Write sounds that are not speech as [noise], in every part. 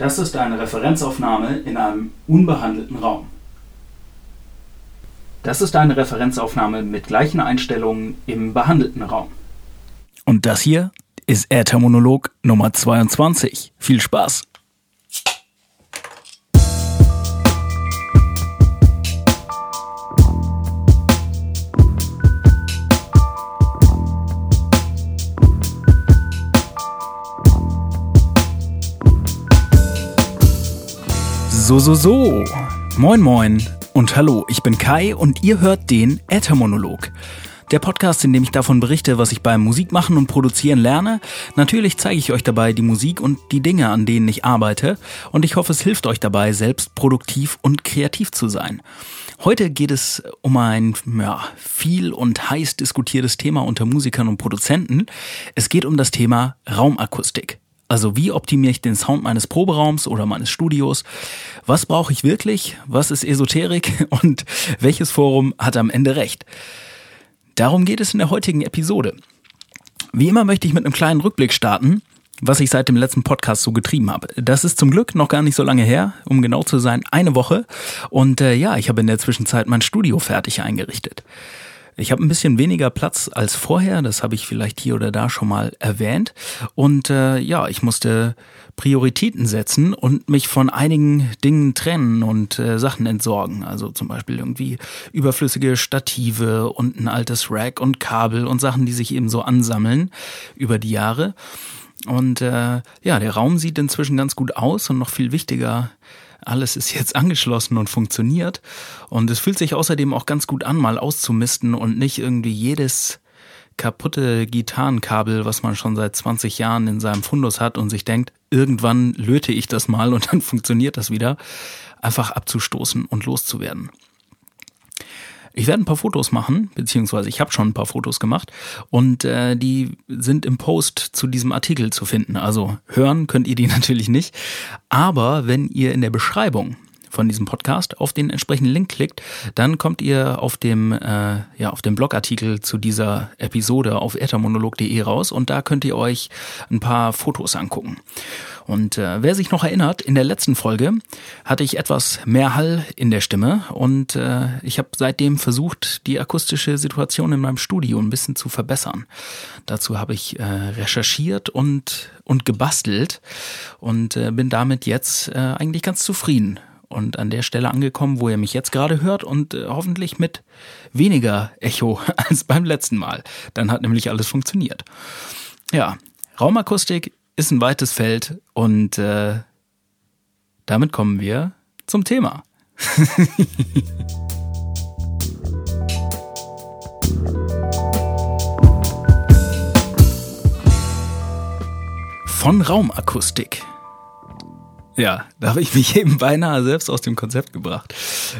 Das ist eine Referenzaufnahme in einem unbehandelten Raum. Das ist eine Referenzaufnahme mit gleichen Einstellungen im behandelten Raum. Und das hier ist Äthermonolog Nummer 22. Viel Spaß! So, so, so. Moin, moin und hallo, ich bin Kai und ihr hört den Äthermonolog. Der Podcast, in dem ich davon berichte, was ich beim Musikmachen und Produzieren lerne. Natürlich zeige ich euch dabei die Musik und die Dinge, an denen ich arbeite. Und ich hoffe, es hilft euch dabei, selbst produktiv und kreativ zu sein. Heute geht es um ein ja, viel und heiß diskutiertes Thema unter Musikern und Produzenten. Es geht um das Thema Raumakustik. Also wie optimiere ich den Sound meines Proberaums oder meines Studios? Was brauche ich wirklich? Was ist Esoterik? [laughs] Und welches Forum hat am Ende recht? Darum geht es in der heutigen Episode. Wie immer möchte ich mit einem kleinen Rückblick starten, was ich seit dem letzten Podcast so getrieben habe. Das ist zum Glück noch gar nicht so lange her, um genau zu sein, eine Woche. Und äh, ja, ich habe in der Zwischenzeit mein Studio fertig eingerichtet. Ich habe ein bisschen weniger Platz als vorher, das habe ich vielleicht hier oder da schon mal erwähnt. Und äh, ja, ich musste Prioritäten setzen und mich von einigen Dingen trennen und äh, Sachen entsorgen. Also zum Beispiel irgendwie überflüssige Stative und ein altes Rack und Kabel und Sachen, die sich eben so ansammeln über die Jahre. Und äh, ja, der Raum sieht inzwischen ganz gut aus und noch viel wichtiger, alles ist jetzt [laughs] angeschlossen und funktioniert. Und es fühlt sich außerdem auch ganz gut an, mal auszumisten und nicht irgendwie jedes kaputte Gitarrenkabel, was man schon seit 20 Jahren in seinem Fundus hat und sich denkt, irgendwann löte ich das mal und [laughs] dann funktioniert das wieder, einfach abzustoßen und loszuwerden. Ich werde ein paar Fotos machen, beziehungsweise ich habe schon ein paar Fotos gemacht und äh, die sind im Post zu diesem Artikel zu finden. Also hören könnt ihr die [laughs] natürlich nicht, aber wenn ihr in der Beschreibung von diesem Podcast auf den entsprechenden Link klickt, dann kommt ihr auf dem, äh, ja, auf dem Blogartikel zu dieser Episode auf ethermonolog.de raus und da könnt ihr euch ein paar Fotos angucken. Und äh, wer sich noch erinnert, in der letzten Folge hatte ich etwas mehr Hall in der Stimme und äh, ich habe seitdem versucht, die akustische Situation in meinem Studio ein bisschen zu verbessern. Dazu habe ich äh, recherchiert und, und gebastelt und äh, bin damit jetzt äh, eigentlich ganz zufrieden und an der Stelle angekommen, wo ihr mich jetzt gerade hört und äh, hoffentlich mit weniger Echo [laughs] als beim letzten Mal. Dann hat nämlich alles funktioniert. Ja, Raumakustik ist ein weites Feld und äh, damit kommen wir zum Thema. Von Raumakustik. Ja, da habe ich mich [laughs] eben beinahe selbst aus dem Konzept gebracht.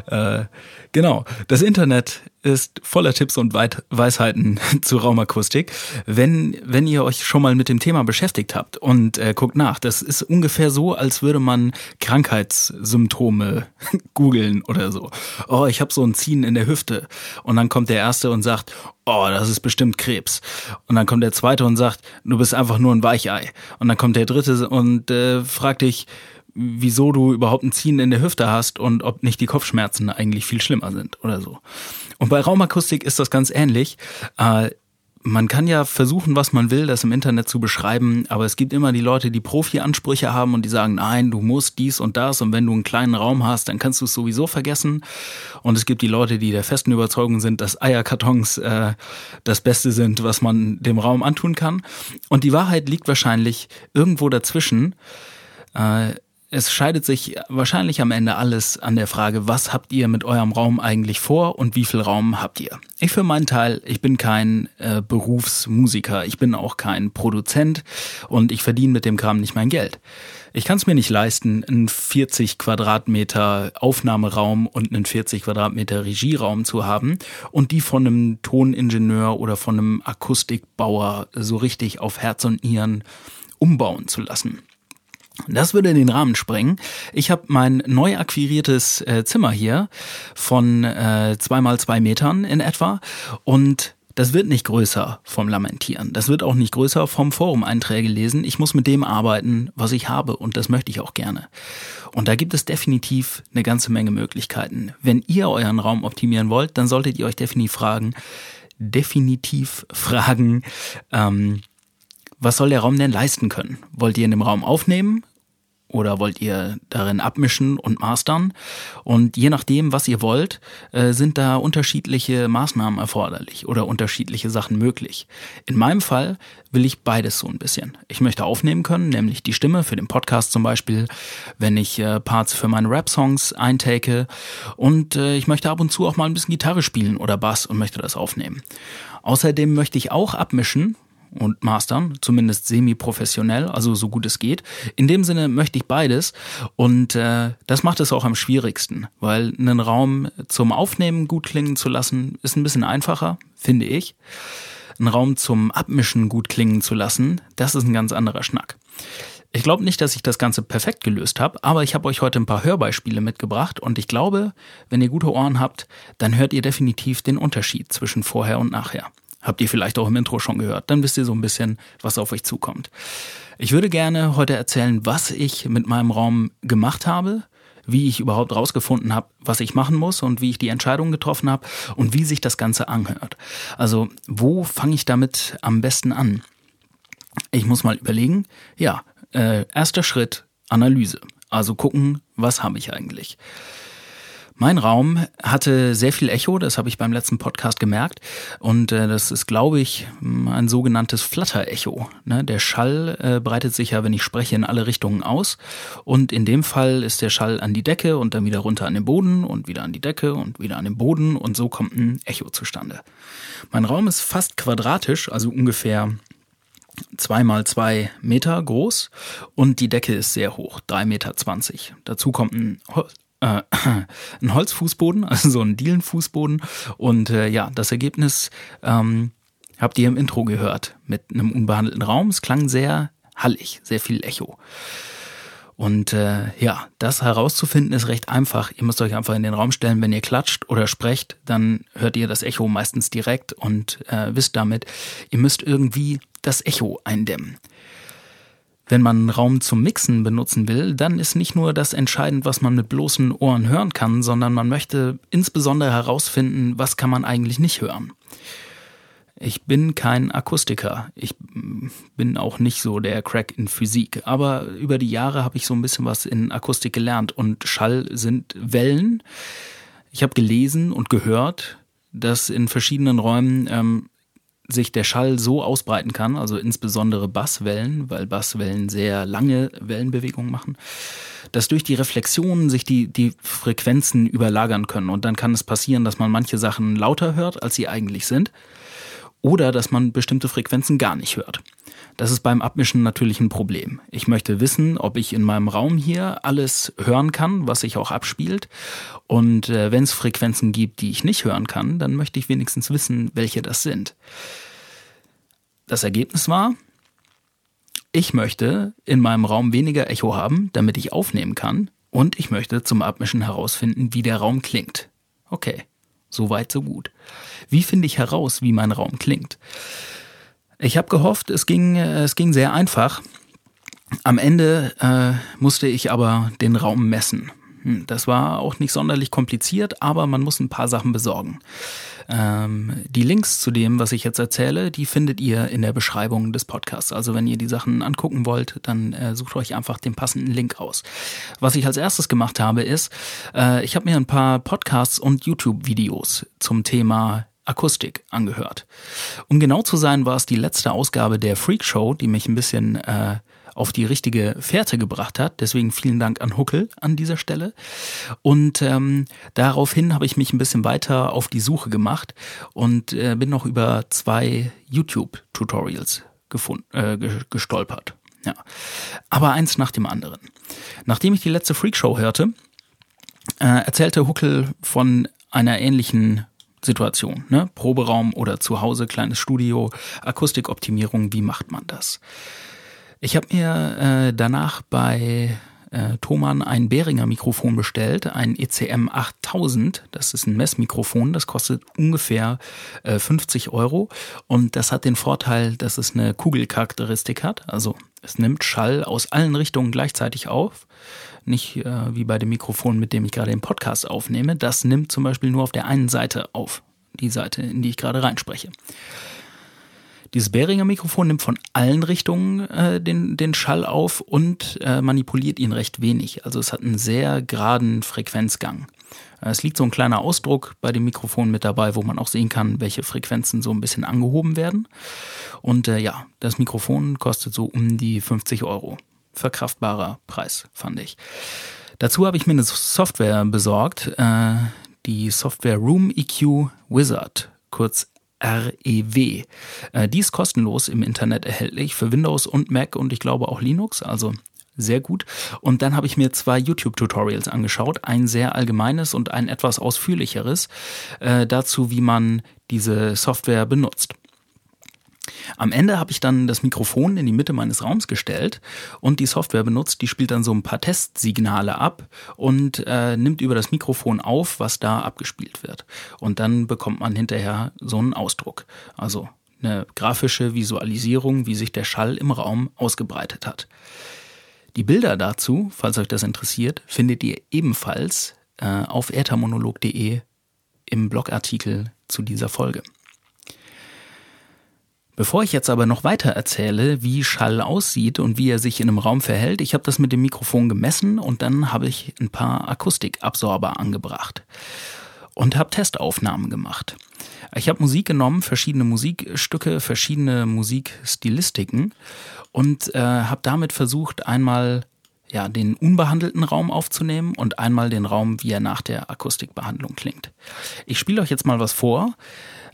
Äh, genau, das Internet ist voller Tipps und Weisheiten [laughs] zu Raumakustik. Wenn, wenn ihr euch schon mal mit dem Thema beschäftigt habt und äh, guckt nach, das ist ungefähr so, als würde man Krankheitssymptome [laughs] googeln oder so. Oh, ich habe so ein Ziehen in der Hüfte. Und dann kommt der Erste und sagt, oh, das ist bestimmt Krebs. Und dann kommt der Zweite und sagt, du bist einfach nur ein Weichei. Und dann kommt der Dritte und äh, fragt dich, wieso du überhaupt ein Ziehen in der Hüfte hast und ob nicht die Kopfschmerzen eigentlich viel schlimmer sind oder so. Und bei Raumakustik ist das ganz ähnlich. Äh, man kann ja versuchen, was man will, das im Internet zu beschreiben, aber es gibt immer die Leute, die Profi-Ansprüche haben und die sagen, nein, du musst dies und das und wenn du einen kleinen Raum hast, dann kannst du es sowieso vergessen. Und es gibt die Leute, die der festen Überzeugung sind, dass Eierkartons äh, das Beste sind, was man dem Raum antun kann. Und die Wahrheit liegt wahrscheinlich irgendwo dazwischen. Äh, es scheidet sich wahrscheinlich am Ende alles an der Frage, was habt ihr mit eurem Raum eigentlich vor und wie viel Raum habt ihr? Ich für meinen Teil, ich bin kein äh, Berufsmusiker, ich bin auch kein Produzent und ich verdiene mit dem Kram nicht mein Geld. Ich kann es mir nicht leisten, einen 40 Quadratmeter Aufnahmeraum und einen 40 Quadratmeter Regieraum zu haben und die von einem Toningenieur oder von einem Akustikbauer so richtig auf Herz und Nieren umbauen zu lassen. Das würde den Rahmen sprengen. Ich habe mein neu akquiriertes äh, Zimmer hier von äh, zwei mal zwei Metern in etwa und Das wird nicht größer vom Lamentieren. Das wird auch nicht größer vom Forum-Einträge lesen. Ich muss mit dem arbeiten, was ich habe und das möchte ich auch gerne. Und da gibt es definitiv eine ganze Menge Möglichkeiten. Wenn ihr euren Raum optimieren wollt, dann solltet ihr euch definitiv fragen, definitiv fragen, ähm, was soll der Raum denn leisten können? Wollt ihr in dem Raum aufnehmen? Oder wollt ihr darin abmischen und mastern? Und je nachdem, was ihr wollt, äh, sind da unterschiedliche Maßnahmen erforderlich oder unterschiedliche Sachen möglich. In meinem Fall will ich beides so ein bisschen. Ich möchte aufnehmen können, nämlich die Stimme für den Podcast zum Beispiel, wenn ich äh, Parts für meine Rap-Songs eintake und äh, ich möchte ab und zu auch mal ein bisschen Gitarre spielen oder Bass und möchte das aufnehmen. Außerdem möchte ich auch abmischen, und mastern, zumindest semi-professionell, also so gut es geht. In dem Sinne möchte ich beides und äh, das macht es auch am schwierigsten, weil einen Raum zum Aufnehmen gut klingen zu lassen, ist ein bisschen einfacher, finde ich. Einen Raum zum Abmischen gut klingen zu lassen, das ist ein ganz anderer Schnack. Ich glaube nicht, dass ich das Ganze perfekt gelöst habe, aber ich habe euch heute ein paar Hörbeispiele mitgebracht und ich glaube, wenn ihr gute Ohren habt, dann hört ihr definitiv den Unterschied zwischen vorher und nachher. Habt ihr vielleicht auch im Intro schon gehört. Dann wisst ihr so ein bisschen, was auf euch zukommt. Ich würde gerne heute erzählen, was ich mit meinem Raum gemacht habe, wie ich überhaupt rausgefunden habe, was ich machen muss und wie ich die Entscheidung getroffen habe und wie sich das Ganze anhört. Also, wo fange ich damit am besten an? Ich muss mal überlegen. Ja, äh, erster Schritt, Analyse. Also gucken, was habe ich eigentlich. Mein Raum hatte sehr viel Echo, das habe ich beim letzten Podcast gemerkt. Und äh, das ist, glaube ich, ein sogenanntes Flutter-Echo. Ne? Der Schall äh, breitet sich ja, wenn ich spreche, in alle Richtungen aus. Und in dem Fall ist der Schall an die Decke und dann wieder runter an den Boden und wieder an die Decke und wieder an den Boden. Und so kommt ein Echo zustande. Mein Raum ist fast quadratisch, also ungefähr zwei mal zwei Meter groß und die Decke ist sehr hoch, drei Meter. zwanzig. Dazu kommt ein äh, [clears throat] ein Holzfußboden, also so ein Dielenfußboden. Und äh, ja, das Ergebnis ähm, habt ihr im Intro gehört mit einem unbehandelten Raum. Es klang sehr hallig, sehr viel Echo. Und äh, ja, das herauszufinden ist recht einfach. Ihr müsst euch einfach in den Raum stellen, wenn ihr klatscht oder sprecht, dann hört ihr das Echo meistens direkt und äh, wisst damit, ihr müsst irgendwie das Echo eindämmen. Wenn man einen Raum zum Mixen benutzen will, dann ist nicht nur das entscheidend, was man mit bloßen Ohren hören kann, sondern man möchte insbesondere herausfinden, was kann man eigentlich nicht hören. Ich bin kein Akustiker. Ich bin auch nicht so der Crack in Physik. Aber über die Jahre habe ich so ein bisschen was in Akustik gelernt. Und Schall sind Wellen. Ich habe gelesen und gehört, dass in verschiedenen Räumen ähm, sich der Schall so ausbreiten kann, also insbesondere Basswellen, weil Basswellen sehr lange Wellenbewegungen machen, dass durch die Reflexionen sich die, die Frequenzen überlagern können. Und dann kann es passieren, dass man manche Sachen lauter hört, als sie eigentlich sind. Oder dass man bestimmte Frequenzen gar nicht hört. Das ist beim Abmischen natürlich ein Problem. Ich möchte wissen, ob ich in meinem Raum hier alles hören kann, was sich auch abspielt. Und äh, wenn es Frequenzen gibt, die ich nicht hören kann, dann möchte ich wenigstens wissen, welche das sind. Das Ergebnis war, ich möchte in meinem Raum weniger Echo haben, damit ich aufnehmen kann. Und ich möchte zum Abmischen herausfinden, wie der Raum klingt. Okay, so weit, so gut. Wie finde ich heraus, wie mein Raum klingt? Ich habe gehofft, es ging, es ging sehr einfach. Am Ende äh, musste ich aber den Raum messen. Hm, das war auch nicht sonderlich kompliziert, aber man muss ein paar Sachen besorgen. Ähm, die Links zu dem, was ich jetzt erzähle, die findet ihr in der Beschreibung des Podcasts. Also wenn ihr die Sachen angucken wollt, dann äh, sucht euch einfach den passenden Link aus. Was ich als erstes gemacht habe, ist, äh, ich habe mir ein paar Podcasts und YouTube-Videos zum Thema Akustik angehört. Um genau zu sein, war es die letzte Ausgabe der Freak Show, die mich ein bisschen äh, auf die richtige Fährte gebracht hat. Deswegen vielen Dank an Huckel an dieser Stelle. Und ähm, daraufhin habe ich mich ein bisschen weiter auf die Suche gemacht und äh, bin noch über zwei YouTube-Tutorials äh, gestolpert. Ja. Aber eins nach dem anderen. Nachdem ich die letzte Freakshow hörte, äh, erzählte Huckel von einer ähnlichen Situation, ne? Proberaum oder zu Hause, kleines Studio, Akustikoptimierung, wie macht man das? Ich habe mir äh, danach bei äh, Thomann ein Behringer Mikrofon bestellt, ein ECM 8000. Das ist ein Messmikrofon, das kostet ungefähr äh, 50 Euro. Und das hat den Vorteil, dass es eine Kugelcharakteristik hat. Also es nimmt Schall aus allen Richtungen gleichzeitig auf. Nicht äh, wie bei dem Mikrofon, mit dem ich gerade den Podcast aufnehme. Das nimmt zum Beispiel nur auf der einen Seite auf. Die Seite, in die ich gerade reinspreche. Dieses Behringer Mikrofon nimmt von allen Richtungen äh, den, den Schall auf und äh, manipuliert ihn recht wenig. Also es hat einen sehr geraden Frequenzgang. Es liegt so ein kleiner Ausdruck bei dem Mikrofon mit dabei, wo man auch sehen kann, welche Frequenzen so ein bisschen angehoben werden. Und äh, ja, das Mikrofon kostet so um die 50 Euro. Verkraftbarer Preis, fand ich. Dazu habe ich mir eine Software besorgt, äh, die Software Room EQ Wizard, kurz REW. Äh, die ist kostenlos im Internet erhältlich für Windows und Mac und ich glaube auch Linux, also sehr gut. Und dann habe ich mir zwei YouTube-Tutorials angeschaut, ein sehr allgemeines und ein etwas ausführlicheres äh, dazu, wie man diese Software benutzt. Am Ende habe ich dann das Mikrofon in die Mitte meines Raums gestellt und die Software benutzt, die spielt dann so ein paar Testsignale ab und äh, nimmt über das Mikrofon auf, was da abgespielt wird. Und dann bekommt man hinterher so einen Ausdruck. Also eine grafische Visualisierung, wie sich der Schall im Raum ausgebreitet hat. Die Bilder dazu, falls euch das interessiert, findet ihr ebenfalls äh, auf ethermonolog.de im Blogartikel zu dieser Folge. Bevor ich jetzt aber noch weiter erzähle, wie Schall aussieht und wie er sich in einem Raum verhält, ich habe das mit dem Mikrofon gemessen und dann habe ich ein paar Akustikabsorber angebracht und habe Testaufnahmen gemacht. Ich habe Musik genommen, verschiedene Musikstücke, verschiedene Musikstilistiken und äh, habe damit versucht, einmal ja, den unbehandelten Raum aufzunehmen und einmal den Raum, wie er nach der Akustikbehandlung klingt. Ich spiele euch jetzt mal was vor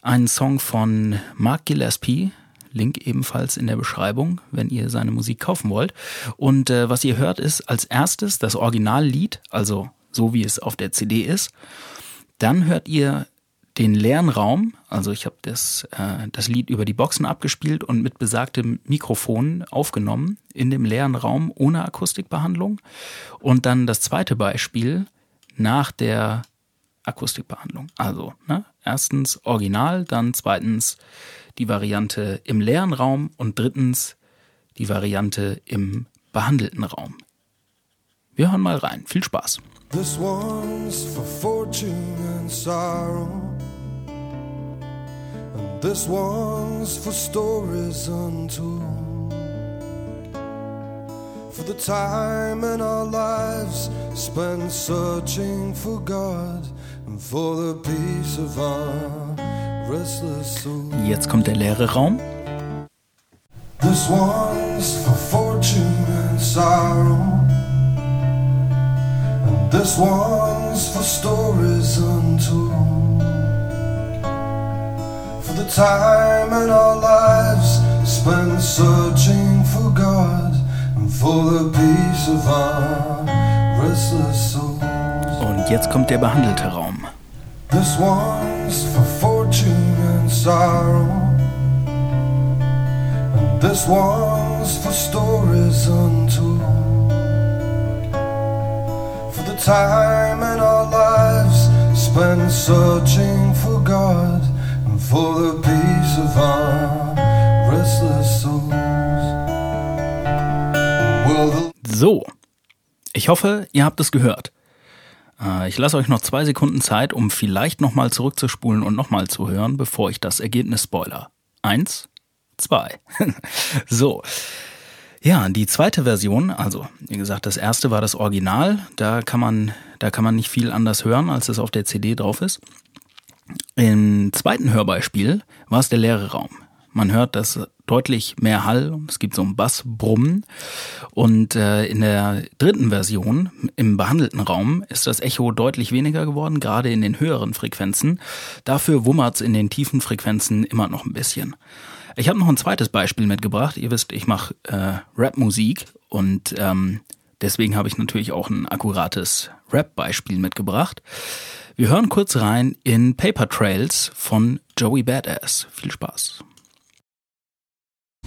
einen Song von Mark Gillespie, Link ebenfalls in der Beschreibung, wenn ihr seine Musik kaufen wollt. Und äh, was ihr hört, ist als erstes das Originallied, also so wie es auf der CD ist. Dann hört ihr den leeren Raum, also ich habe das, äh, das Lied über die Boxen abgespielt und mit besagtem Mikrofon aufgenommen in dem leeren Raum ohne Akustikbehandlung. Und dann das zweite Beispiel nach der Akustikbehandlung. Also, ne, erstens Original, dann zweitens die Variante im leeren Raum und drittens die Variante im behandelten Raum. Wir hören mal rein. Viel Spaß. This one's for fortune and sorrow. And this one's for stories untold. For the time in our lives spent searching for God Jetzt kommt der leere Raum. This one's for fortune and sorrow. This one's for stories untold. For the time in our lives spent searching for God and for the peace of our restless souls. Und jetzt kommt der behandelte Raum. This one's for fortune and sorrow. And this one's for stories untold. Time in our lives spent searching for God and for the peace of our restless souls. So, ich hoffe, ihr habt es gehört. Äh, ich lasse euch noch zwei Sekunden Zeit, um vielleicht nochmal zurückzuspulen und nochmal zu hören, bevor ich das Ergebnis spoiler. Eins, zwei. [laughs] so. Ja, die zweite Version, also wie gesagt, das erste war das Original, da kann man, da kann man nicht viel anders hören, als es auf der CD drauf ist. Im zweiten Hörbeispiel war es der leere Raum. Man hört das deutlich mehr Hall, es gibt so ein Bassbrummen. Und äh, in der dritten Version, im behandelten Raum, ist das Echo deutlich weniger geworden, gerade in den höheren Frequenzen. Dafür wummert's in den tiefen Frequenzen immer noch ein bisschen. Ich habe noch ein zweites Beispiel mitgebracht. Ihr wisst, ich mache äh, Rap-Musik und ähm, deswegen habe ich natürlich auch ein akkurates Rap-Beispiel mitgebracht. Wir hören kurz rein in Paper Trails von Joey Badass. Viel Spaß.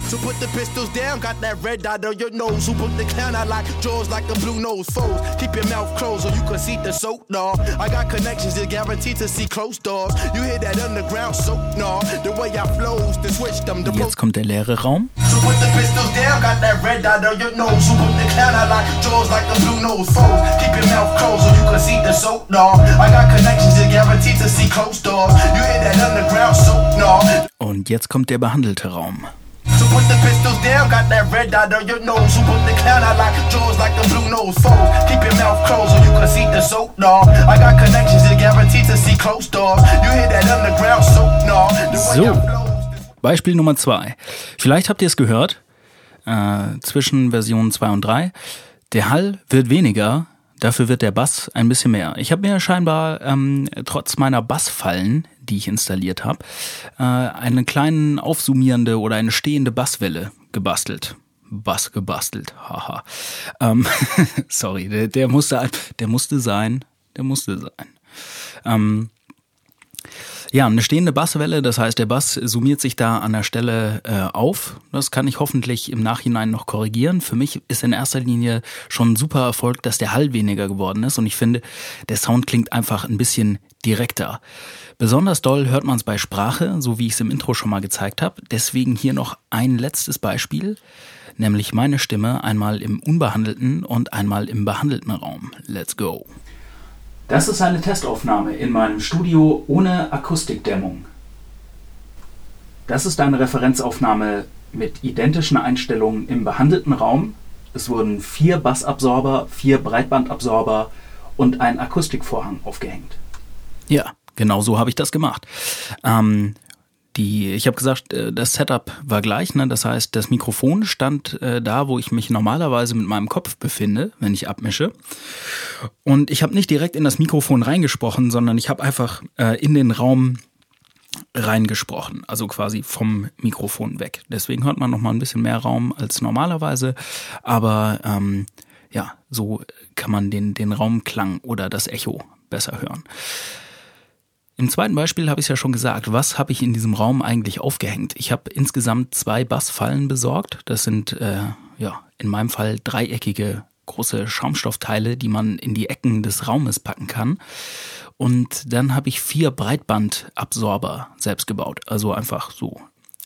So put the pistols down, got that red dot on your nose. Who put the clown out like jaws like a blue nose foes? Keep your mouth closed so you can see the soap, dog. I got connections, you're guaranteed to see close doors. You hear that underground soap, no. The way I flows, the switch them, the Jetzt kommt der leere Raum. So put the pistols down, got that red dot on your nose. Who put the clown out like jaws like a blue nose foes? Keep your mouth closed so you can see the soap, dog. I got connections, you're guaranteed to see close doors. You hear that underground soap, no. Und jetzt kommt der behandelte Raum. So put the pistols down, got that red dot on your nose. Who put the clown out like jaws like the blue nose foes? Keep your mouth closed so you can see the soap, dog. I got connections, you're guaranteed to see close doors. You hear that underground soap, dog. So. Beispiel Nummer zwei. Vielleicht habt ihr es gehört, äh, zwischen Version 2 und 3. Der Hall wird weniger, dafür wird der Bass ein bisschen mehr. Ich habe mir scheinbar ähm, trotz meiner Bassfallen, die ich installiert habe, äh, eine kleine aufsummierende oder eine stehende Basswelle gebastelt. Bass gebastelt, haha. Ähm, [laughs] sorry, der, der musste, der musste sein, der musste sein. Ähm, ja, eine stehende Basswelle, das heißt, der Bass summiert sich da an der Stelle äh, auf. Das kann ich hoffentlich im Nachhinein noch korrigieren. Für mich ist in erster Linie schon ein super Erfolg, dass der Hall weniger geworden ist und ich finde, der Sound klingt einfach ein bisschen direkter. Besonders doll hört man es bei Sprache, so wie ich es im Intro schon mal gezeigt habe. Deswegen hier noch ein letztes Beispiel, nämlich meine Stimme einmal im unbehandelten und einmal im behandelten Raum. Let's go. Das ist eine Testaufnahme in meinem Studio ohne Akustikdämmung. Das ist eine Referenzaufnahme mit identischen Einstellungen im behandelten Raum. Es wurden vier Bassabsorber, vier Breitbandabsorber und ein Akustikvorhang aufgehängt. Ja, genau so habe ich das gemacht. Ähm, die, ich habe gesagt, äh, das Setup war gleich, ne? das heißt, das Mikrofon stand äh, da, wo ich mich normalerweise mit meinem Kopf befinde, wenn ich abmische. Und ich habe nicht direkt in das Mikrofon reingesprochen, sondern ich habe einfach äh, in den Raum reingesprochen, also quasi vom Mikrofon weg. Deswegen hört man noch mal ein bisschen mehr Raum als normalerweise, aber ähm, ja, so kann man den, den Raumklang oder das Echo besser hören. Im zweiten Beispiel habe ich es ja schon gesagt, was habe ich in diesem Raum eigentlich aufgehängt? Ich habe insgesamt zwei Bassfallen besorgt. Das sind äh, ja in meinem Fall dreieckige große Schaumstoffteile, die man in die Ecken des Raumes packen kann. Und dann habe ich vier Breitbandabsorber selbst gebaut. Also einfach so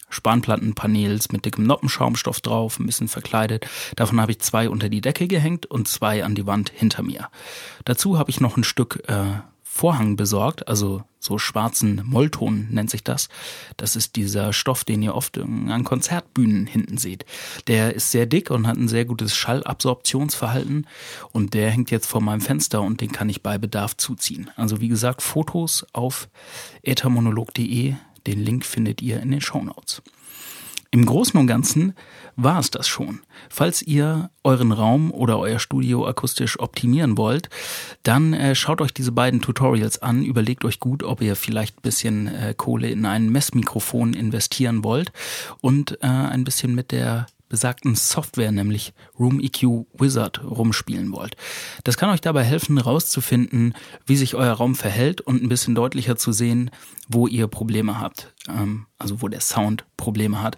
Spanplattenpanels mit dickem Noppenschaumstoff drauf, ein bisschen verkleidet. Davon habe ich zwei unter die Decke gehängt und zwei an die Wand hinter mir. Dazu habe ich noch ein Stück äh, Vorhang besorgt, also so schwarzen Mollton nennt sich das. Das ist dieser Stoff, den ihr oft an Konzertbühnen hinten seht. Der ist sehr dick und hat ein sehr gutes Schallabsorptionsverhalten und der hängt jetzt vor meinem Fenster und den kann ich bei Bedarf zuziehen. Also wie gesagt, Fotos auf ethermonolog.de. Den Link findet ihr in den Shownotes. Im Großen und Ganzen war es das schon. Falls ihr euren Raum oder euer Studio akustisch optimieren wollt, dann äh, schaut euch diese beiden Tutorials an, überlegt euch gut, ob ihr vielleicht ein bisschen äh, Kohle in ein Messmikrofon investieren wollt und äh, ein bisschen mit der besagten Software, nämlich Room EQ Wizard, rumspielen wollt. Das kann euch dabei helfen, herauszufinden, wie sich euer Raum verhält und ein bisschen deutlicher zu sehen, wo ihr Probleme habt, ähm, also wo der Sound Probleme hat.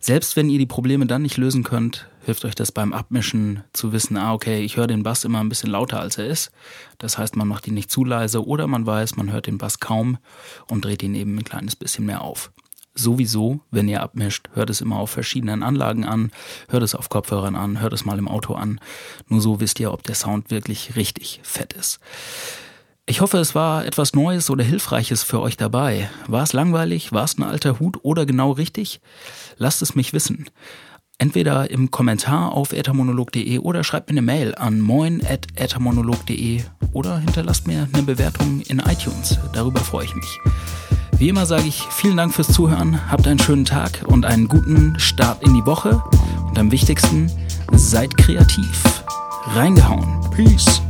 Selbst wenn ihr die Probleme dann nicht lösen könnt, hilft euch das beim Abmischen zu wissen, ah, okay, ich höre den Bass immer ein bisschen lauter als er ist. Das heißt, man macht ihn nicht zu leise oder man weiß, man hört den Bass kaum und dreht ihn eben ein kleines bisschen mehr auf sowieso, wenn ihr abmischt, hört es immer auf verschiedenen Anlagen an, hört es auf Kopfhörern an, hört es mal im Auto an. Nur so wisst ihr, ob der Sound wirklich richtig fett ist. Ich hoffe, es war etwas Neues oder Hilfreiches für euch dabei. War es langweilig? War es ein alter Hut oder genau richtig? Lasst es mich wissen. Entweder im Kommentar auf ethermonolog.de oder schreibt mir eine Mail an moin.ethermonolog.de oder hinterlasst mir eine Bewertung in iTunes. Darüber freue ich mich. Wie immer sage ich vielen Dank fürs Zuhören, habt einen schönen Tag und einen guten Start in die Woche. Und am wichtigsten, seid kreativ. Reingehauen. Peace.